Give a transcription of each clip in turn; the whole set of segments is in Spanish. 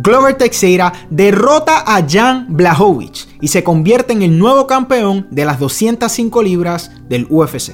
Glover Teixeira derrota a Jan Blachowicz y se convierte en el nuevo campeón de las 205 libras del UFC.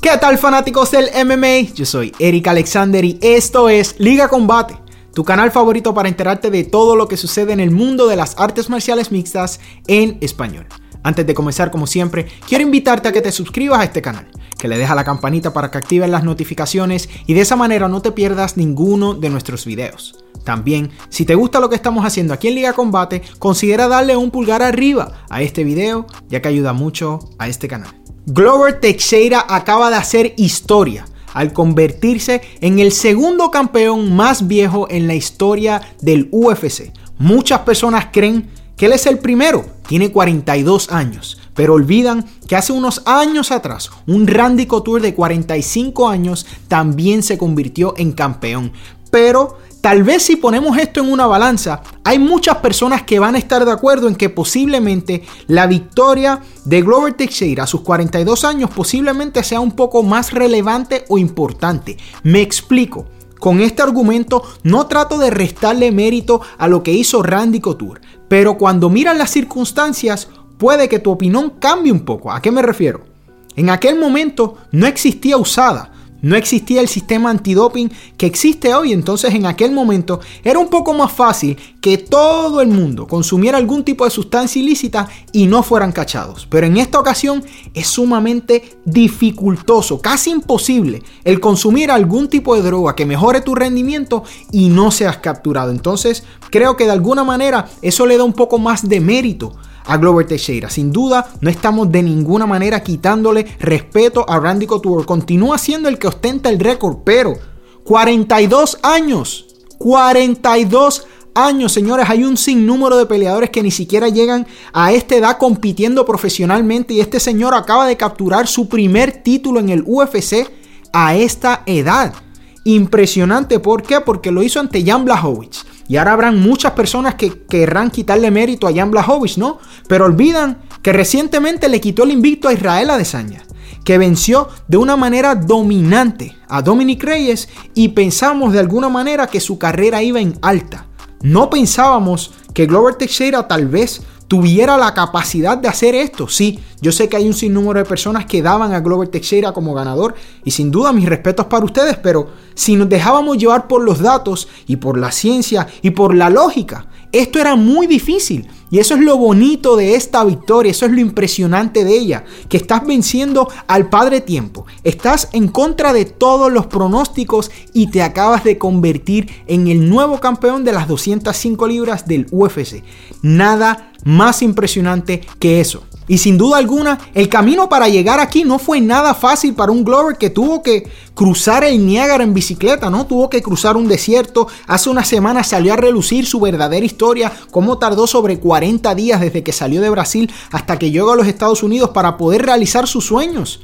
¿Qué tal fanáticos del MMA? Yo soy Eric Alexander y esto es Liga Combate, tu canal favorito para enterarte de todo lo que sucede en el mundo de las artes marciales mixtas en español. Antes de comenzar, como siempre, quiero invitarte a que te suscribas a este canal, que le dejes a la campanita para que actives las notificaciones y de esa manera no te pierdas ninguno de nuestros videos. También, si te gusta lo que estamos haciendo aquí en Liga Combate, considera darle un pulgar arriba a este video, ya que ayuda mucho a este canal. Glover Teixeira acaba de hacer historia al convertirse en el segundo campeón más viejo en la historia del UFC. Muchas personas creen que él es el primero, tiene 42 años, pero olvidan que hace unos años atrás un Randy Couture de 45 años también se convirtió en campeón. Pero tal vez si ponemos esto en una balanza, hay muchas personas que van a estar de acuerdo en que posiblemente la victoria de Glover Teixeira a sus 42 años posiblemente sea un poco más relevante o importante. Me explico. Con este argumento no trato de restarle mérito a lo que hizo Randy Couture, pero cuando miran las circunstancias puede que tu opinión cambie un poco. ¿A qué me refiero? En aquel momento no existía usada, no existía el sistema antidoping que existe hoy, entonces en aquel momento era un poco más fácil que todo el mundo consumiera algún tipo de sustancia ilícita y no fueran cachados. Pero en esta ocasión es sumamente dificultoso, casi imposible, el consumir algún tipo de droga que mejore tu rendimiento y no seas capturado. Entonces creo que de alguna manera eso le da un poco más de mérito a Glover Teixeira. Sin duda, no estamos de ninguna manera quitándole respeto a Randy Couture. Continúa siendo el que ostenta el récord, pero 42 años. 42 años, señores. Hay un sinnúmero de peleadores que ni siquiera llegan a esta edad compitiendo profesionalmente y este señor acaba de capturar su primer título en el UFC a esta edad. Impresionante, ¿por qué? Porque lo hizo ante Jan Blachowicz. Y ahora habrán muchas personas que querrán quitarle mérito a Jan Blachowicz, ¿no? Pero olvidan que recientemente le quitó el invicto a Israel Adesanya, que venció de una manera dominante a Dominic Reyes y pensamos de alguna manera que su carrera iba en alta. No pensábamos que Glover Teixeira tal vez tuviera la capacidad de hacer esto. Sí, yo sé que hay un sinnúmero de personas que daban a Glover Teixeira como ganador y sin duda mis respetos para ustedes, pero si nos dejábamos llevar por los datos y por la ciencia y por la lógica, esto era muy difícil. Y eso es lo bonito de esta victoria, eso es lo impresionante de ella, que estás venciendo al Padre Tiempo, estás en contra de todos los pronósticos y te acabas de convertir en el nuevo campeón de las 205 libras del UFC. Nada más impresionante que eso. Y sin duda alguna, el camino para llegar aquí no fue nada fácil para un Glover que tuvo que cruzar el Niágara en bicicleta, ¿no? Tuvo que cruzar un desierto. Hace una semana salió a relucir su verdadera historia, cómo tardó sobre 40 días desde que salió de Brasil hasta que llegó a los Estados Unidos para poder realizar sus sueños.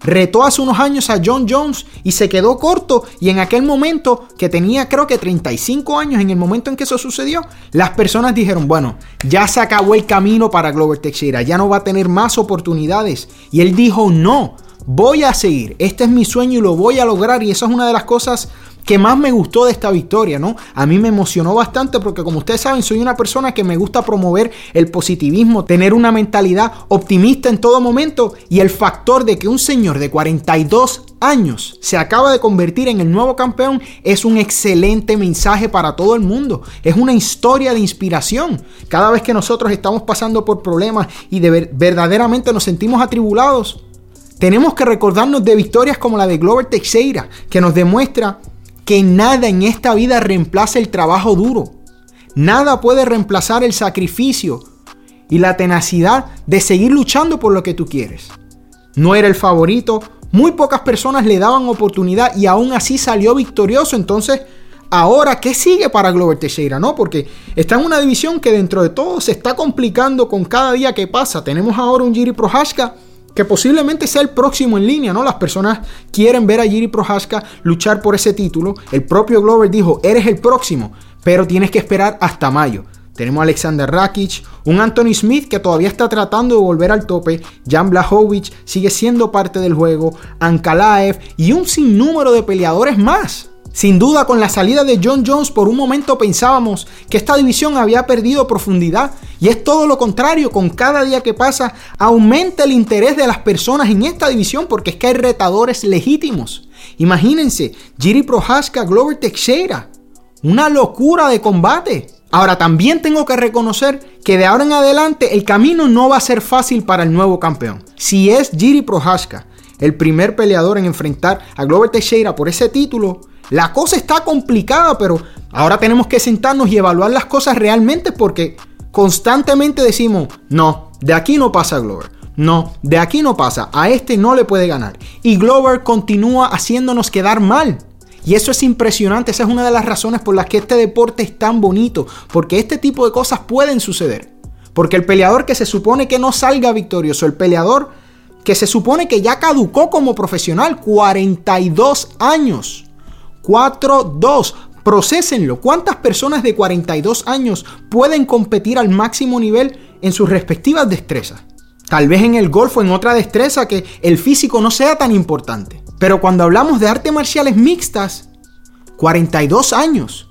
Retó hace unos años a John Jones y se quedó corto y en aquel momento, que tenía creo que 35 años en el momento en que eso sucedió, las personas dijeron, bueno, ya se acabó el camino para Glover Teixeira, ya no va a tener más oportunidades. Y él dijo, no, voy a seguir, este es mi sueño y lo voy a lograr y eso es una de las cosas que más me gustó de esta victoria, ¿no? A mí me emocionó bastante porque como ustedes saben, soy una persona que me gusta promover el positivismo, tener una mentalidad optimista en todo momento y el factor de que un señor de 42 años se acaba de convertir en el nuevo campeón es un excelente mensaje para todo el mundo. Es una historia de inspiración. Cada vez que nosotros estamos pasando por problemas y de verdaderamente nos sentimos atribulados, tenemos que recordarnos de victorias como la de Glover Teixeira, que nos demuestra que nada en esta vida reemplaza el trabajo duro. Nada puede reemplazar el sacrificio y la tenacidad de seguir luchando por lo que tú quieres. No era el favorito, muy pocas personas le daban oportunidad y aún así salió victorioso. Entonces, ahora, ¿qué sigue para Glover Teixeira? No, porque está en una división que dentro de todo se está complicando con cada día que pasa. Tenemos ahora un Jiri Prohaska que posiblemente sea el próximo en línea, ¿no? Las personas quieren ver a Jiri Prohaska luchar por ese título. El propio Glover dijo, eres el próximo, pero tienes que esperar hasta mayo. tenemos a Alexander Rakic, un Anthony Smith que todavía está tratando de volver al tope, Jan Blachowicz sigue siendo parte del juego, Ankalaev y un sinnúmero de peleadores más. Sin duda, con la salida de John Jones, por un momento pensábamos que esta división había perdido profundidad. Y es todo lo contrario, con cada día que pasa aumenta el interés de las personas en esta división porque es que hay retadores legítimos. Imagínense, Jiri Prohaska, Glover Teixeira. Una locura de combate. Ahora también tengo que reconocer que de ahora en adelante el camino no va a ser fácil para el nuevo campeón. Si es Jiri Prohaska el primer peleador en enfrentar a Glover Teixeira por ese título, la cosa está complicada, pero ahora tenemos que sentarnos y evaluar las cosas realmente porque constantemente decimos, no, de aquí no pasa Glover. No, de aquí no pasa. A este no le puede ganar. Y Glover continúa haciéndonos quedar mal. Y eso es impresionante. Esa es una de las razones por las que este deporte es tan bonito. Porque este tipo de cosas pueden suceder. Porque el peleador que se supone que no salga victorioso, el peleador que se supone que ya caducó como profesional, 42 años. 4-2. Procesenlo. ¿Cuántas personas de 42 años pueden competir al máximo nivel en sus respectivas destrezas? Tal vez en el golf o en otra destreza que el físico no sea tan importante. Pero cuando hablamos de artes marciales mixtas, 42 años.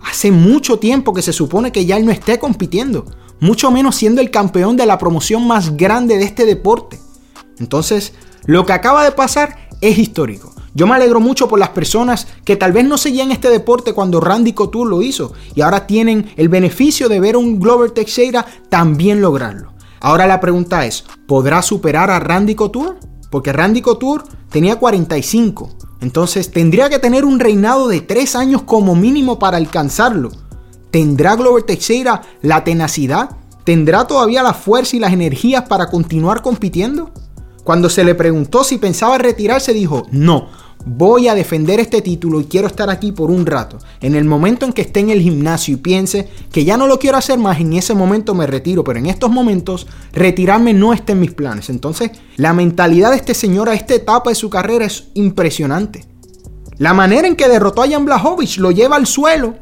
Hace mucho tiempo que se supone que ya él no esté compitiendo. Mucho menos siendo el campeón de la promoción más grande de este deporte. Entonces, lo que acaba de pasar es histórico. Yo me alegro mucho por las personas que tal vez no seguían este deporte cuando Randy Couture lo hizo y ahora tienen el beneficio de ver a un Glover Teixeira también lograrlo. Ahora la pregunta es, ¿podrá superar a Randy Couture? Porque Randy Couture tenía 45, entonces tendría que tener un reinado de 3 años como mínimo para alcanzarlo. ¿Tendrá Glover Teixeira la tenacidad? ¿Tendrá todavía la fuerza y las energías para continuar compitiendo? Cuando se le preguntó si pensaba retirarse, dijo, no, voy a defender este título y quiero estar aquí por un rato. En el momento en que esté en el gimnasio y piense que ya no lo quiero hacer más, en ese momento me retiro, pero en estos momentos retirarme no está en mis planes. Entonces, la mentalidad de este señor a esta etapa de su carrera es impresionante. La manera en que derrotó a Jan Blachowicz lo lleva al suelo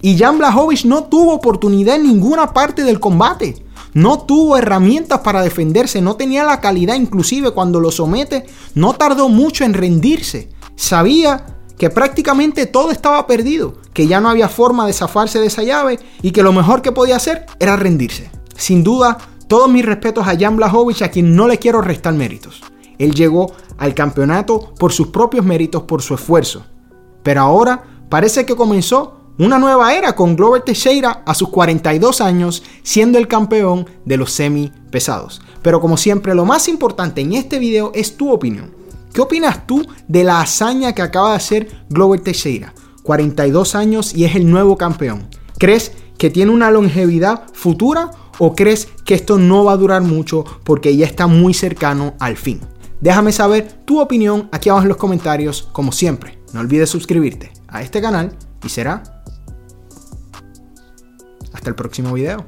y Jan Blachowicz no tuvo oportunidad en ninguna parte del combate. No tuvo herramientas para defenderse, no tenía la calidad inclusive cuando lo somete, no tardó mucho en rendirse sabía que prácticamente todo estaba perdido, que ya no había forma de zafarse de esa llave y que lo mejor que podía hacer era rendirse. Sin duda, todos mis respetos a Jan Blachowicz, a quien no le quiero restar méritos. Él llegó al campeonato por sus propios méritos, por su esfuerzo. Pero ahora parece que comenzó una nueva era con Glover Teixeira a sus 42 años siendo el campeón de los semi pesados. Pero como siempre, lo más importante en este video es tu opinión. ¿Qué opinas tú de la hazaña que acaba de hacer Glover Teixeira? 42 años y es el nuevo campeón. ¿Crees que tiene una longevidad futura o crees que esto no va a durar mucho porque ya está muy cercano al fin? Déjame saber tu opinión aquí abajo en los comentarios, como siempre. No olvides suscribirte a este canal y será hasta el próximo video.